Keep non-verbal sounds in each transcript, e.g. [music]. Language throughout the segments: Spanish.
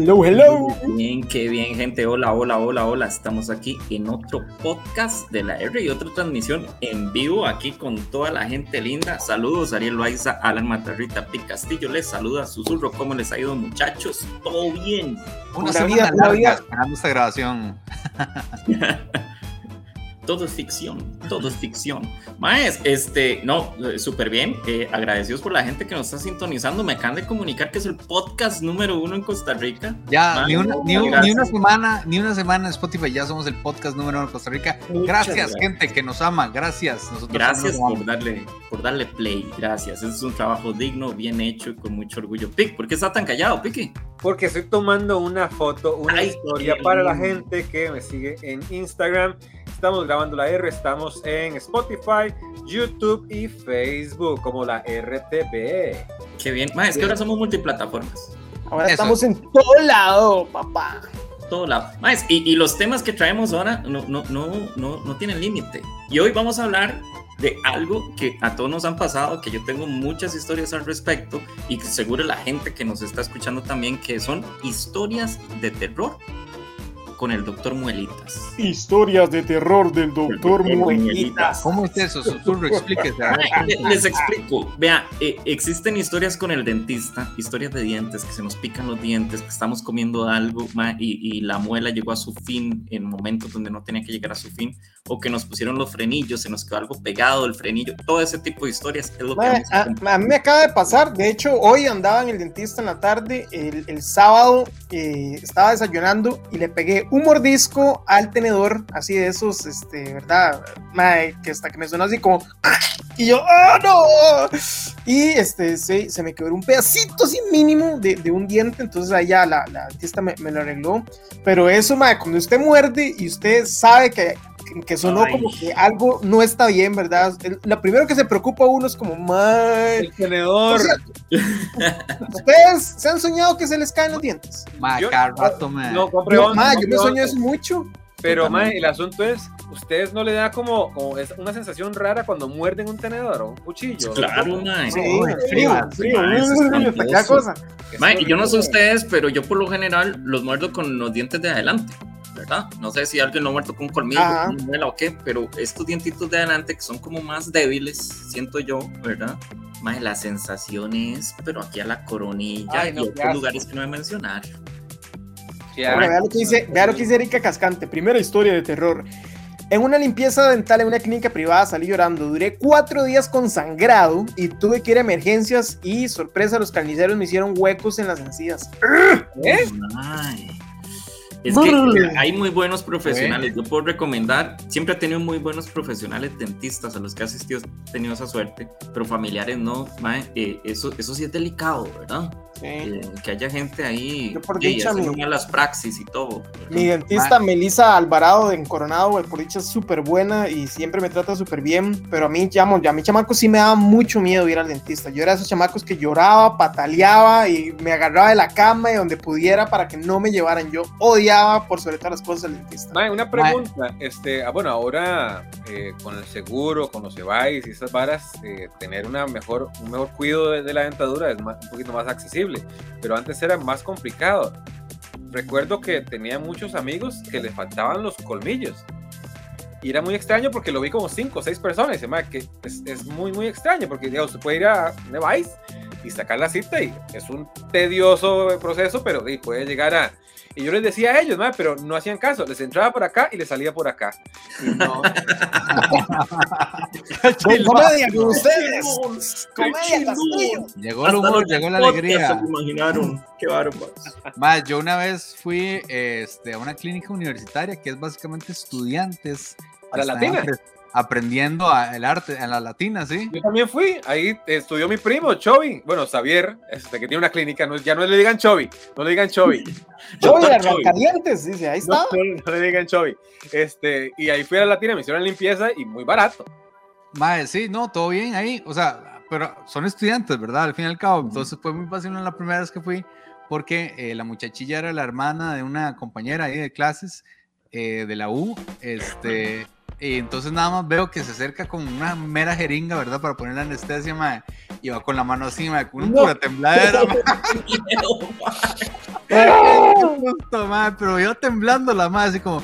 Hello, hello. Bien, qué bien, gente. Hola, hola, hola, hola. Estamos aquí en otro podcast de la R y otra transmisión en vivo aquí con toda la gente linda. Saludos, Ariel Loaiza, Alan Matarrita, Pic Castillo. Les saluda Susurro. ¿Cómo les ha ido, muchachos? ¿Todo bien? Una, semana larga esperando esta grabación. [laughs] todo es ficción, todo es ficción. Maes, este, no, súper bien. Eh, agradecidos por la gente que nos está sintonizando. Me acaban de comunicar que es el podcast número uno en Costa Rica. Ya, ni, una, ni, una, semana, ni una semana en Spotify, ya somos el podcast número uno en Costa Rica. gracias, gente que nos ama, gracias. gracias por darle, por darle play, gracias. es un trabajo digno, bien hecho con mucho orgullo. Pic, ¿por qué está tan callado, Piqui? Porque estoy tomando una foto, una historia para la gente que me sigue en Instagram Estamos grabando la R, estamos en Spotify, YouTube y Facebook como la RTB. Qué bien. es que ahora somos multiplataformas. Ahora estamos en todo lado, papá. Todo lado. y, y, los temas que traemos ahora no, no, no, no, no tienen límite. Y hoy vamos a hablar de algo que a todos nos han pasado, que yo tengo muchas historias al respecto y que seguro la gente que nos está escuchando también, que son historias de terror con el doctor Muelitas. Historias de terror del doctor Muelitas. ¿Cómo es eso? Susurro, [laughs] explíquese. [laughs] Les explico. Vea, eh, existen historias con el dentista, historias de dientes, que se nos pican los dientes, que estamos comiendo algo y, la muela llegó a su fin en momentos donde no tenía que llegar a su fin, o que nos pusieron los frenillos, se nos quedó algo pegado el frenillo, todo ese tipo de historias es lo que a, mí me acaba de pasar, de hecho, hoy andaba en el dentista en la tarde, el, sábado eh, estaba desayunando y le pegué un mordisco al tenedor, así de esos, este, ¿verdad? que hasta que me suena así como, y yo, ¡ah, no! Y este, se, se me quedó un pedacito así mínimo de, de un diente, entonces ya la, la dentista me, me, lo arregló. Pero eso, madre, cuando usted muerde y usted sabe que, que sonó como que algo no está bien, ¿verdad? lo primero que se preocupa uno es como, madre. El tenedor. [laughs] ¿Ustedes se han soñado que se les caen los dientes? Ma, rato, No, compré yo, yo me sueño eso mucho. Pero, ma, el asunto es, ¿ustedes no le da como, como una sensación rara cuando muerden un tenedor o un cuchillo? Claro, ma. Sí, frío, frío. cosa. y yo no sé ustedes, pero yo por lo general los muerdo con los dientes de adelante. ¿Verdad? No sé si alguien lo ha muerto con colmillo, con muela o qué, pero estos dientitos de adelante que son como más débiles, siento yo, ¿verdad? Más la sensación es, pero aquí a la coronilla y otros lugares que no voy a mencionar. vea, lo que dice, vea lo que dice Erika Cascante, primera historia de terror. En una limpieza dental en una clínica privada salí llorando. Duré cuatro días con sangrado y tuve que ir a emergencias y sorpresa, los carniceros me hicieron huecos en las encías. ¿Eh? Es que hay muy buenos profesionales. Yo puedo recomendar, siempre he tenido muy buenos profesionales dentistas a los que he asistido, he tenido esa suerte, pero familiares no. Eh, eso, eso sí es delicado, ¿verdad? Eh, que haya gente ahí Yo por dicha, mi, las praxis y todo. Mi dentista Melissa Alvarado de Coronado, por dicha es súper buena y siempre me trata súper bien, pero a mí, llamo, ya a mi chamaco sí me daba mucho miedo ir al dentista. Yo era de esos chamacos que lloraba, pataleaba y me agarraba de la cama y donde pudiera para que no me llevaran. Yo odiaba por sobre todas las cosas al dentista. una pregunta, este, ah, bueno, ahora eh, con el seguro, con los EVAIS y esas varas, eh, tener una mejor, un mejor cuidado de, la dentadura es un poquito más accesible pero antes era más complicado. Recuerdo que tenía muchos amigos que le faltaban los colmillos. Y era muy extraño porque lo vi como cinco o seis personas. Y que es, muy, muy extraño porque digamos, se puede ir a Nevais y sacar la cita y es un tedioso proceso, pero puede llegar a y yo les decía a ellos, pero no hacían caso. Les entraba por acá y les salía por acá. Y no. [laughs] [laughs] comedia con ustedes. Comedia Llegó el humor, llegó la alegría. Se imaginaron. Qué bárbaro. Más, yo una vez fui este, a una clínica universitaria que es básicamente estudiantes. ¿A la aprendiendo el arte en la latina, ¿sí? Yo también fui, ahí estudió mi primo, Chovy, bueno, Xavier, este, que tiene una clínica, no, ya no le digan Chovy, no le digan Chovy. [laughs] Chovy de calientes, dice, ahí está. No, le digan Chovy. Este, y ahí fui a la latina, me hicieron limpieza y muy barato. Mae, sí, no, todo bien ahí, o sea, pero son estudiantes, ¿verdad? Al fin y al cabo, entonces fue muy fácil la primera vez que fui, porque eh, la muchachilla era la hermana de una compañera ahí de clases eh, de la U, este... Y entonces nada más veo que se acerca con una mera jeringa, ¿verdad? Para poner la anestesia, mae. Y va con la mano así, mae, con una pura tembladera, [laughs] [laughs] pero yo temblando la más, así como,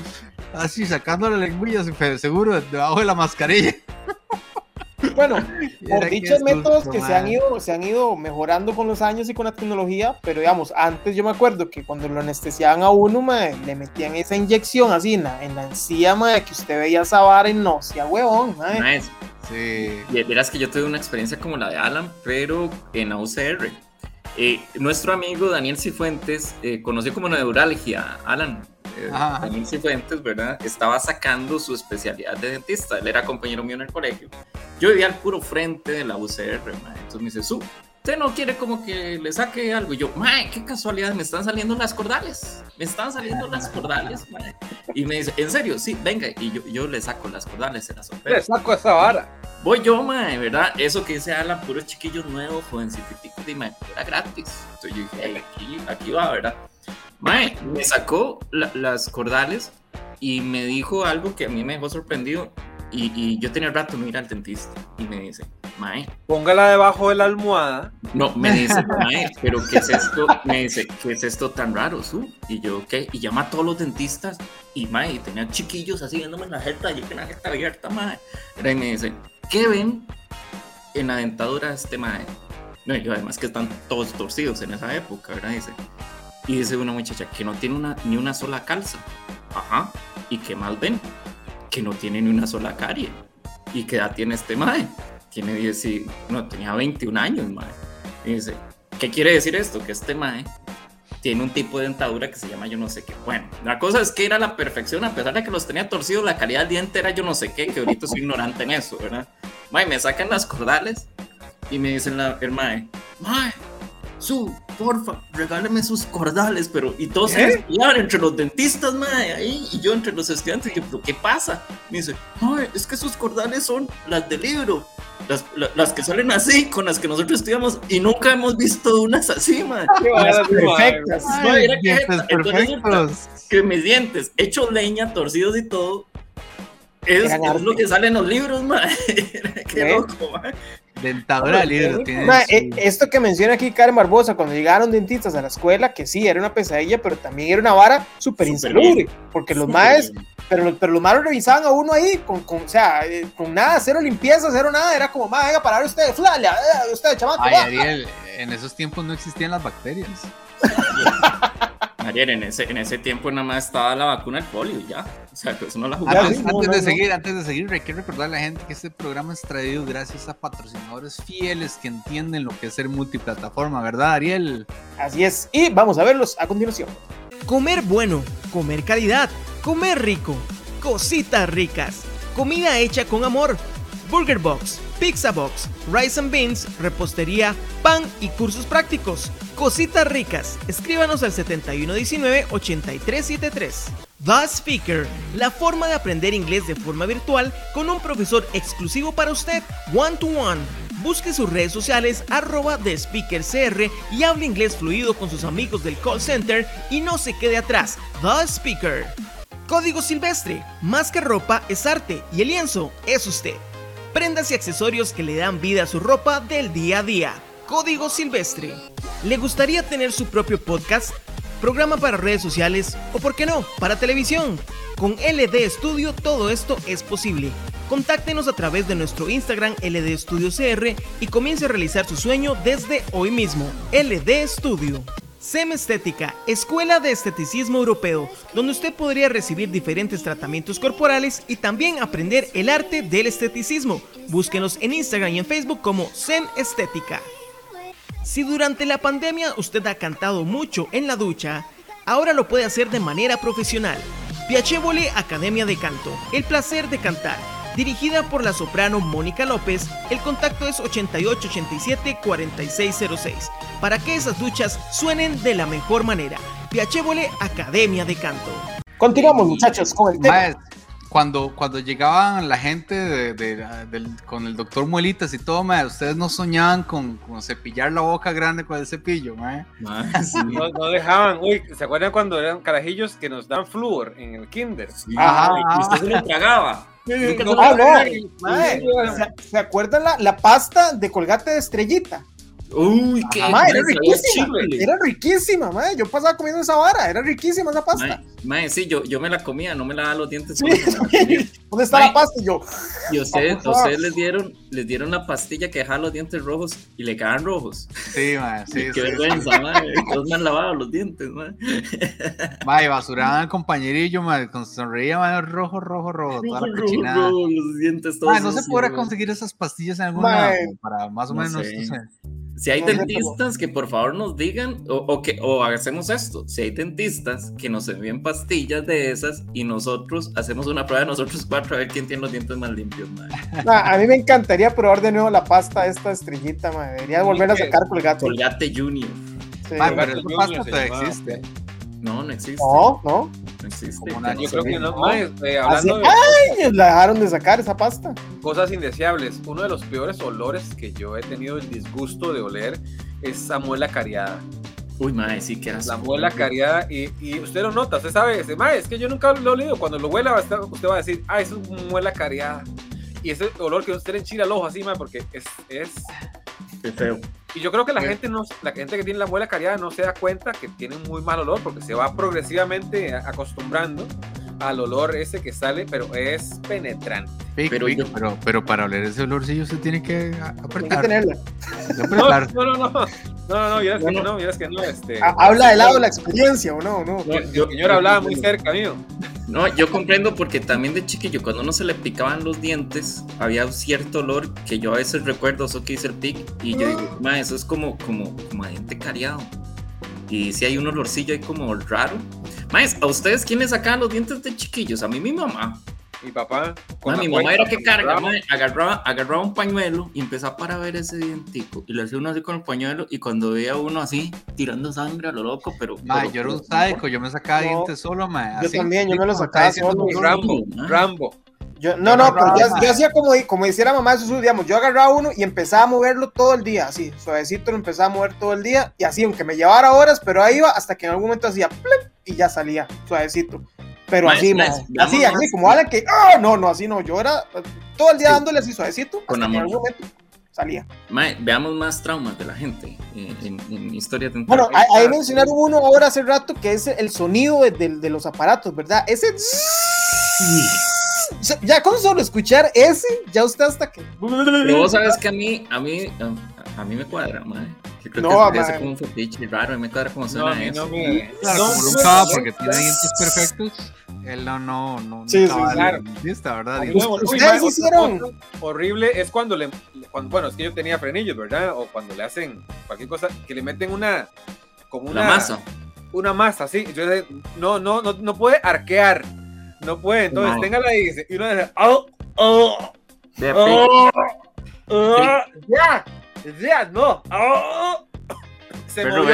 así sacando la lengüilla, seguro, debajo de la mascarilla. Bueno, [laughs] por dichos métodos que se han, ido, se han ido mejorando con los años y con la tecnología, pero digamos, antes yo me acuerdo que cuando lo anestesiaban a uno, le metían esa inyección así en la, en la encía, que usted veía esa vara y no, sea huevón, madre. Sí. Verás que yo tuve una experiencia como la de Alan, pero en AUCR. Eh, nuestro amigo Daniel Cifuentes, eh, conocido como neuralgia, Alan, eh, Daniel Cifuentes, ¿verdad? Estaba sacando su especialidad de dentista. Él era compañero mío en el colegio. Yo vivía al puro frente de la UCR, entonces me dice, su, usted no quiere como que le saque algo. Y yo, mae, qué casualidad, me están saliendo las cordales. Me están saliendo las cordales, mae. Y me dice, ¿en serio? Sí, venga. Y yo, yo le saco las cordales, se las opero. Le saco esa vara. Voy yo, mae, ¿verdad? Eso que dice Alan, puros chiquillos nuevos, jovencitos, y mae, era gratis. Entonces yo dije, aquí, aquí va, ¿verdad? Mae, me sacó las cordales y me dijo algo que a mí me dejó sorprendido. Y, y yo tenía el rato no ir al dentista. Y me dice, Mae. Póngala debajo de la almohada. No, me dice, Mae, pero ¿qué es esto? Me dice, ¿qué es esto tan raro, su? Y yo, ¿qué? Y llama a todos los dentistas. Y Mae, tenía chiquillos así viéndome en la jeta, yo con la jeta abierta, Mae. Y me dice, ¿qué ven en la dentadura de este Mae? No, y además que están todos torcidos en esa época, ¿verdad? Dice. Y dice una muchacha que no tiene una, ni una sola calza. Ajá. ¿Y qué más ven? Que no tiene ni una sola carie. ¿Y qué edad tiene este mae? tiene 10 y, no, tenía 21 años, mae. Y dice, ¿qué quiere decir esto? Que este mae tiene un tipo de dentadura que se llama yo no sé qué. Bueno, la cosa es que era la perfección, a pesar de que los tenía torcidos, la calidad del diente era yo no sé qué, que ahorita soy ignorante en eso, ¿verdad? Mae, me sacan las cordales y me dicen la, el mae, mae, su, porfa, regáleme sus cordales, pero y todos se ¿Eh? entre los dentistas, mae, ahí, y yo entre los estudiantes, y yo, pero ¿qué pasa? Me dice, ay, es que sus cordales son las del libro, las, las, que salen así, con las que nosotros estudiamos, y nunca hemos visto unas así, mae. [laughs] Las perfectas. que, que mis dientes, hechos leña, torcidos y todo, es, es, lo que sale en los libros, [laughs] mae. Qué loco, mae. Dentadura libro. Eh, esto que menciona aquí Karen Barbosa, cuando llegaron dentistas a la escuela, que sí, era una pesadilla, pero también era una vara súper insalubre, porque los maes, pero, pero los malos revisaban a uno ahí, con, con o sea, eh, con nada, cero limpieza, cero nada, era como, más venga, parar usted, flale, usted, chamaco. Ay, Ariel, en esos tiempos no existían las bacterias. [laughs] Ayer en ese, en ese tiempo nada más estaba la vacuna del polio ya. O sea, que eso no la jugaba. Antes, antes de seguir, antes de seguir, hay que recordar a la gente que este programa es traído gracias a patrocinadores fieles que entienden lo que es ser multiplataforma, ¿verdad, Ariel? Así es. Y vamos a verlos a continuación. Comer bueno, comer calidad, comer rico, cositas ricas, comida hecha con amor. Burger Box, Pizza Box, Rice and Beans, repostería, pan y cursos prácticos. Cositas ricas. Escríbanos al 7119-8373. The Speaker, la forma de aprender inglés de forma virtual con un profesor exclusivo para usted, one to one. Busque sus redes sociales arroba CR y hable inglés fluido con sus amigos del call center y no se quede atrás. The Speaker. Código Silvestre, más que ropa es arte y el lienzo es usted. Prendas y accesorios que le dan vida a su ropa del día a día. Código Silvestre. ¿Le gustaría tener su propio podcast? Programa para redes sociales o, por qué no, para televisión. Con LD Studio todo esto es posible. Contáctenos a través de nuestro Instagram LD Studio CR y comience a realizar su sueño desde hoy mismo. LD Studio. SEM Estética, Escuela de Esteticismo Europeo, donde usted podría recibir diferentes tratamientos corporales y también aprender el arte del esteticismo. Búsquenos en Instagram y en Facebook como SEM Estética. Si durante la pandemia usted ha cantado mucho en la ducha, ahora lo puede hacer de manera profesional. Piacevole Academia de Canto, el placer de cantar. Dirigida por la soprano Mónica López, el contacto es 8887-4606, para que esas duchas suenen de la mejor manera. Piacevole Academia de Canto. Continuamos muchachos con el tema cuando, cuando llegaban la gente de, con el doctor Muelitas y todo, ustedes no soñaban con, cepillar la boca grande con el cepillo, [laughs] no, dejaban, uy, ¿se acuerdan cuando eran carajillos que nos dan flúor en el kinder? Ajá, y usted se lo tragaba. ¿Se, acuerdan la, la, pasta de colgate de estrellita? Uy, qué mamá, era riquísima. Era riquísima, mamá. Yo pasaba comiendo esa vara, era riquísima esa pasta. Mae, sí, yo, yo me la comía, no me la daba los dientes. [laughs] ¿Dónde está la pasta? Y yo. Y ustedes, ustedes les dieron, les dieron la pastilla que dejaba los dientes rojos y le quedaban rojos. Sí, mae, sí. [laughs] Qué vergüenza, mae. Todos me han lavado los dientes, mae. [laughs] Mae, basuraban al compañerillo, mae, con sonreía, mae, rojo, rojo, rojo. Toda la cochinada. Rojo, los dientes todos. Mae, no se podrá conseguir esas pastillas en algún lado para más o menos. No sé. Si hay dentistas que por favor nos digan o, que o hacemos esto, si hay dentistas que nos envíen pastillas de esas y nosotros hacemos una prueba de nosotros [laughs] cuatro a ver quién tiene los dientes más limpios, a mí me encantaría probar de nuevo la pasta esta estrellita, madre. Debería volver a sacar Colgate. Colgate Junior. Sí, pero esa pasta todavía existe. No, no existe. No, no. No existe. Yo creo que no. Eh, hablando de años la dejaron de sacar esa pasta. Cosas indeseables. Uno de los peores olores que yo he tenido el disgusto de oler es Samuela cariada. Uy, madre, sí que era La muela cariada y, y, usted lo nota, usted sabe, ese, mae, es que yo nunca lo he olido. Cuando lo huela, usted va a decir, ah, es una muela cariada. Y ese olor que usted le enchila el ojo así, mae, porque es, es Qué feo. Y yo creo que la gente no, la gente que tiene la muela cariada no se da cuenta que tiene un muy mal olor porque se va progresivamente acostumbrando al olor ese que sale, pero es penetrante. pero, pero, pero, para oler ese olorcillo se tiene que apretar. Tiene que [laughs] no, no, no, no, no, no, no, vieras que no, vieras que no. Este, Habla del lado de la experiencia, ¿o no? no, no el señor hablaba muy cerca mío. No, yo comprendo porque también de chiquillo, cuando uno se le picaban los dientes, había un cierto olor que yo a veces recuerdo, eso que dice el pic, y yo digo, ma, eso es como, como, como a diente cariado. Y si hay un olorcillo ahí como raro. Más, ¿a ustedes quién les sacaban los dientes de chiquillos? A mí mi mamá. Mi papá. mi mamá era que carga, agarraba, agarraba un pañuelo y empezaba para ver ese dientico. Y le hacía uno así con el pañuelo y cuando veía uno así, tirando sangre a lo loco, pero... yo era un sádico, yo me sacaba dientes solo, ma. Yo también, yo me los sacaba solo. Rambo, Rambo. Yo, no, no, pero yo, hacía como, como hiciera mamá de digamos, yo agarraba uno y empezaba a moverlo todo el día, así, suavecito lo empezaba a mover todo el día, y así, aunque me llevara horas, pero ahí iba hasta que en algún momento hacía, y ya salía, suavecito. Pero así, así, así, como alguien que, ¡ah! no, no, así no, yo era todo el día dándole así suavecito, hasta que en algún momento salía. veamos más traumas de la gente eh, en, historia de Bueno, ahí mencionaron uno ahora hace rato que es el sonido de, de los aparatos, ¿verdad? Ese ya con solo escuchar ese, ya usted hasta que. Pero vos sabes que a mí, a mí, a mí me cuadra, madre. Yo creo no, que es como un fetiche raro, me cuadra como suena no, eso. No me... Claro, como nunca, porque tiene dientes perfectos, él no, no, no. Sí, sí, claro. Dentista, ¿verdad? Ustedes hicieron. Horrible es cuando le, cuando, bueno, es que yo tenía frenillos, ¿verdad? O cuando le hacen cualquier cosa, que le meten una, como una, masa. Una masa, sí. Yo, no, no, no, no puede arquear no puede, entonces téngala ahí y uno dice, oh, oh, oh, oh, ya, ya, no, oh, se Pero movió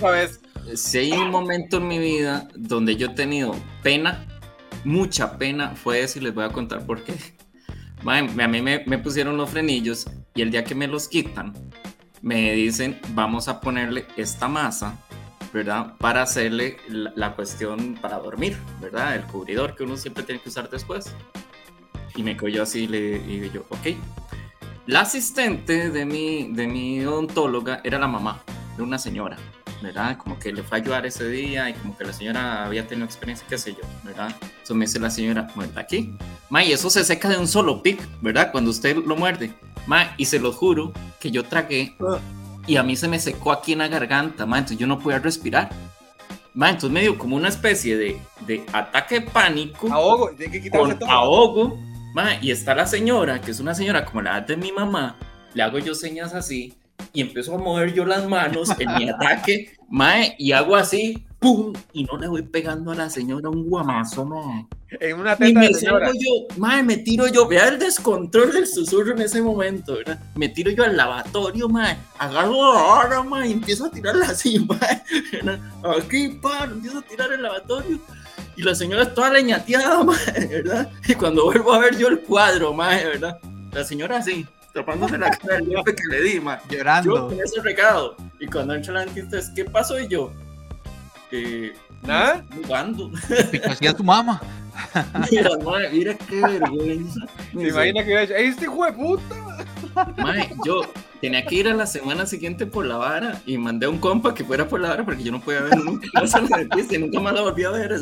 vea, vez. Si hay un momento en mi vida donde yo he tenido pena, mucha pena, fue eso y les voy a contar por qué. a mí me, pusieron los frenillos y el día que me los quitan, me dicen, vamos a ponerle esta masa ¿verdad? Para hacerle la, cuestión para dormir, ¿verdad? El cubridor que uno siempre tiene que usar después. Y me cogió así y le digo yo, ok. La asistente de mi, de mi odontóloga era la mamá de una señora, ¿verdad? Como que le fue a ayudar ese día y como que la señora había tenido experiencia, qué sé yo, ¿verdad? Entonces me dice la señora, muerta aquí. Ma, y eso se seca de un solo pic, ¿verdad? Cuando usted lo muerde. Ma, y se lo juro que yo tragué y a mí se me secó aquí en la garganta, ma, entonces yo no podía respirar. Ma, entonces me dio como una especie de, de ataque de pánico. Ahogo, con ahogo. Ma, y está la señora, que es una señora como la edad de mi mamá, le hago yo señas así y empiezo a mover yo las manos en mi ataque, mae, y hago así, ¡pum! Y no le voy pegando a la señora un guamazo, mae. En una teta y me salgo yo, mae, me tiro yo, vea el descontrol del susurro en ese momento, ¿verdad? Me tiro yo al lavatorio, mae, agarro ahora, mae, y empiezo a tirarla así, mae, Aquí, pa, empiezo a tirar el lavatorio. Y la señora está toda leñateada, [laughs] mae, ¿verdad? Y cuando vuelvo a ver yo el cuadro, mae, ¿verdad? La señora así, tapándose la cara del golpe que le di, mae. Llorando. Yo con ese recado. Y cuando entra la dentista es, ¿qué pasó? Y yo, eh, ¿Nada? Jugando. [laughs] hacía tu mamá. [laughs] Mira, madre, mira qué vergüenza. ¿Te imaginas que iba a decir, este hijo de puta? Mae, yo tenía que ir a la semana siguiente por la vara y mandé a un compa que fuera por la vara porque yo no podía ver nunca y nunca más la volví a ver.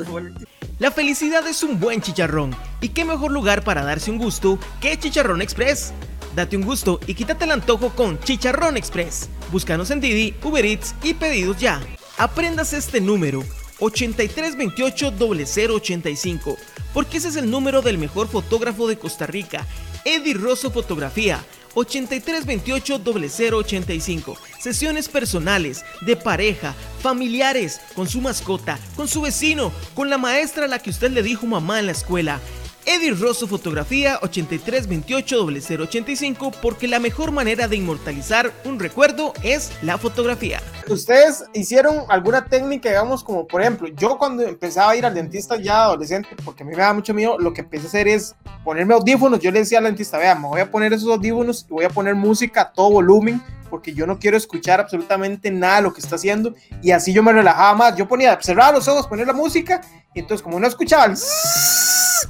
La felicidad es un buen chicharrón. ¿Y qué mejor lugar para darse un gusto que Chicharrón Express? Date un gusto y quítate el antojo con Chicharrón Express. Búscanos en Didi, Uber Eats y pedidos ya. Aprendas este número 8328 0085 porque ese es el número del mejor fotógrafo de Costa Rica, Eddie Rosso Fotografía. 8328 0085. Sesiones personales, de pareja, familiares, con su mascota, con su vecino, con la maestra a la que usted le dijo mamá en la escuela. Eddie Rosso Fotografía 8328-0085 porque la mejor manera de inmortalizar un recuerdo es la fotografía. ¿Ustedes hicieron alguna técnica, digamos, como por ejemplo, yo cuando empezaba a ir al dentista ya adolescente, porque a mí me da mucho miedo, lo que empecé a hacer es ponerme audífonos. Yo le decía al dentista, vea, me voy a poner esos audífonos y voy a poner música a todo volumen porque yo no quiero escuchar absolutamente nada de lo que está haciendo y así yo me relajaba más. Yo ponía, cerrar los ojos, poner la música y entonces como no escuchaba el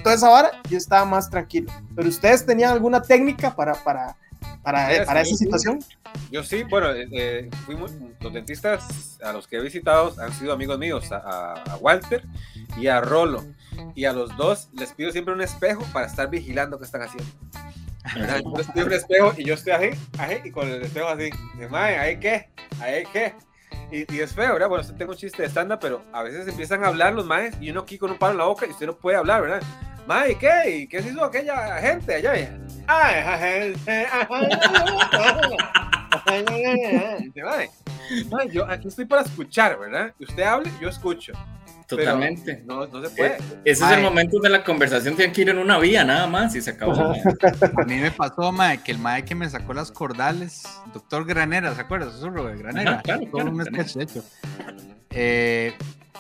toda esa vara, yo estaba más tranquilo. Pero ustedes tenían alguna técnica para, para, para, para esa situación? Yo sí, bueno, eh, eh, fuimos, los dentistas a los que he visitado han sido amigos míos, a, a, Walter y a Rolo. Y a los dos les pido siempre un espejo para estar vigilando qué están haciendo. Yo les pido un espejo y yo estoy ahí, ahí y con el espejo así. De mae, ¿ahí qué? ¿Ahí qué? Y, y, es feo, ¿verdad? Bueno, tengo un chiste de estándar, pero a veces empiezan a hablar los maes y uno aquí con un palo en la boca y usted no puede hablar, ¿verdad? Mae, ¿qué? ¿Y qué se hizo aquella gente allá? Ah, gente. Mae, yo aquí estoy para escuchar, ¿verdad? Usted hable, yo escucho. Totalmente. No, no, se puede. Ese es el momento de la conversación, tienen que ir en una vía nada más y se acabó. A mí me pasó, mae, que el mae que me sacó las cordales, doctor Granera, ¿se acuerda? Susurro de Granera. Ajá, claro, Todo claro, un sketch, de hecho. Eh,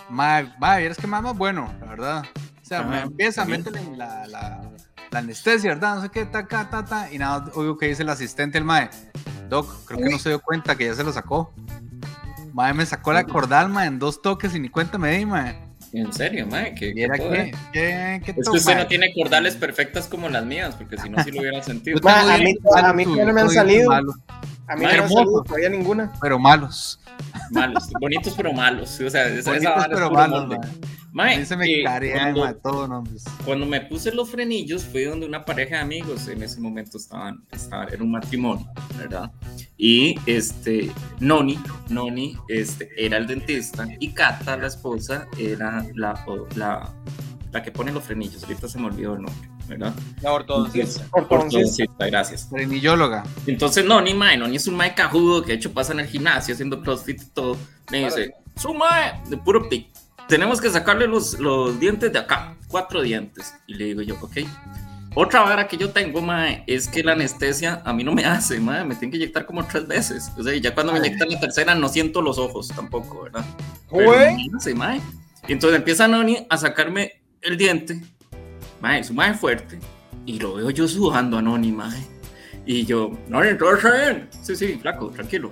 mae, mae, es que más bueno, la verdad. O sea, Ajá, me empieza a meterle la, la, la, anestesia, ¿verdad? No sé qué, ta, ta, ta, ta, y nada, oigo que dice el asistente, el mae. Doc, creo que no se dio cuenta que ya se lo sacó. Mae, me sacó la cordal, mae, en dos toques y ni cuenta me di, mae. ¿En serio, mae? ¿Qué, ¿Y era qué? ¿Qué, qué es que usted no tiene cordales perfectas como las mías, porque si no, sí lo hubiera sentido. Ma, a, mí, a mí no me han salido. Malo. A mí no me han salido todavía ninguna. Pero malos. Malos, bonitos pero malos. O sea, esa, bonitos esa pero malos, mae. Se me eh, carea, cuando, nombres. cuando me puse los frenillos fue donde una pareja de amigos en ese momento estaban, estaban era un matrimonio, ¿verdad? Y este, Noni, Noni este, era el dentista y Cata, la esposa, era la, la, la que pone los frenillos. Ahorita se me olvidó el nombre, ¿verdad? La ortodoncista. Ortodoncista, gracias. Frenillóloga. Entonces, Noni, mae, Noni es un mae cajudo que de hecho pasa en el gimnasio haciendo crossfit y todo. Me dice, su mae, de puro pic tenemos que sacarle los, los, dientes de acá, cuatro dientes. Y le digo yo, ok. Otra vara que yo tengo, mae, es que la anestesia a mí no me hace, mae, me tienen que inyectar como tres veces. O sea, ya cuando me inyectan la tercera no siento los ojos tampoco, ¿verdad? Pero no hace, mae. Y entonces empieza Noni a sacarme el diente, mae, su mae fuerte, y lo veo yo sudando a Noni, mae. Y yo, Noni, todo está bien. Sí, sí, flaco, tranquilo.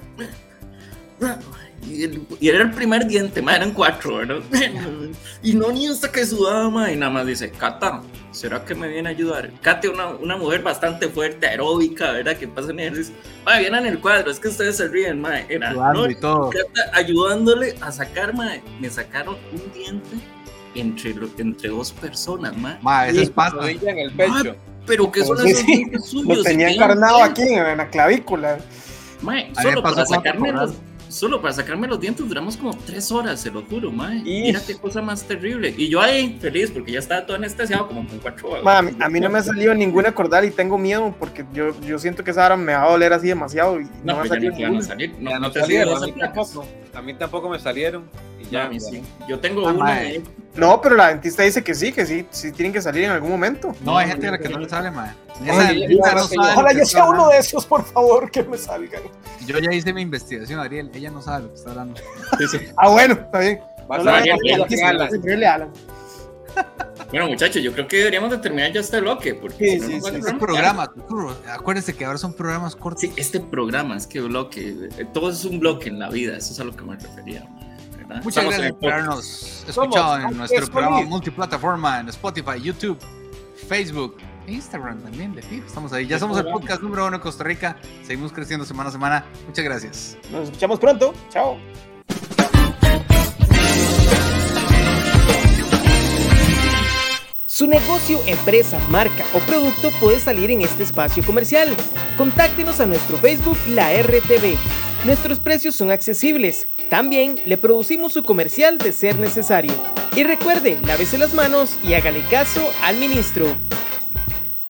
Y, el, y, era el primer diente, ma, eran cuatro, ¿verdad? [laughs] y no ni hasta que sudaba, ma, y nada más dice, Cata, ¿será que me viene a ayudar? Cata, una, una mujer bastante fuerte, aeróbica, ¿verdad? Que pasa en ejercicio. Ma, viene en el cuadro, es que ustedes se ríen, ma. Era, ¿no? y todo. Cata ayudándole a sacar, ma, me sacaron un diente entre, entre dos personas, ma. Ma, eso es. En el pecho. Ma, pero que son dientes suyos. Lo tenía encarnado aquí en la clavícula. Ma, solo para sacarme los solo para sacarme los dientes duramos como tres horas, se lo juro, mae. Mira qué cosa más terrible. Y yo ahí feliz porque ya estaba todo anestesiado como con cuatro horas. Ma, a, mí, a, mí, no me ha salido ninguna cordal y tengo miedo porque yo, yo siento que esa hora me va a doler así demasiado. Y no, no pues ya no te van a salir. No, ya no no te salieron, salieron. a mí tampoco. A mí tampoco me salieron. Ya, sí. Yo tengo Ah, una. eh, No, pero la dentista dice que sí, que sí, sí tienen que salir en algún momento. No, hay gente a la que no le sale, no sabe Ojalá yo sea uno de esos, por favor, que me salgan. Yo ya hice mi investigación, Ariel. Ella no sabe lo que está hablando. sí, sí. Ah, bueno, está bien. No a Alan. Bueno, muchachos, yo creo que deberíamos de terminar ya este bloque. Porque Sí, si no sí, a sí. Este programa, acuérdense que ahora son programas cortos. Sí, este programa, es que bloque, eh, todo es un bloque en la vida, eso es a lo que me refería. ¿Verdad? Muchas Estamos gracias por habernos escuchado en nuestro programa multiplataforma en Spotify, YouTube, Facebook, Instagram también, de fijo. Estamos ahí. Ya somos el podcast número uno en Costa Rica. Seguimos creciendo semana a semana. Muchas gracias. Nos escuchamos pronto. Chao. Su negocio, empresa, marca o producto puede salir en este espacio comercial. Contáctenos a nuestro Facebook La RTV. Nuestros precios son accesibles. También le producimos su comercial de ser necesario. Y recuerde, lávese las manos y hágale caso al ministro.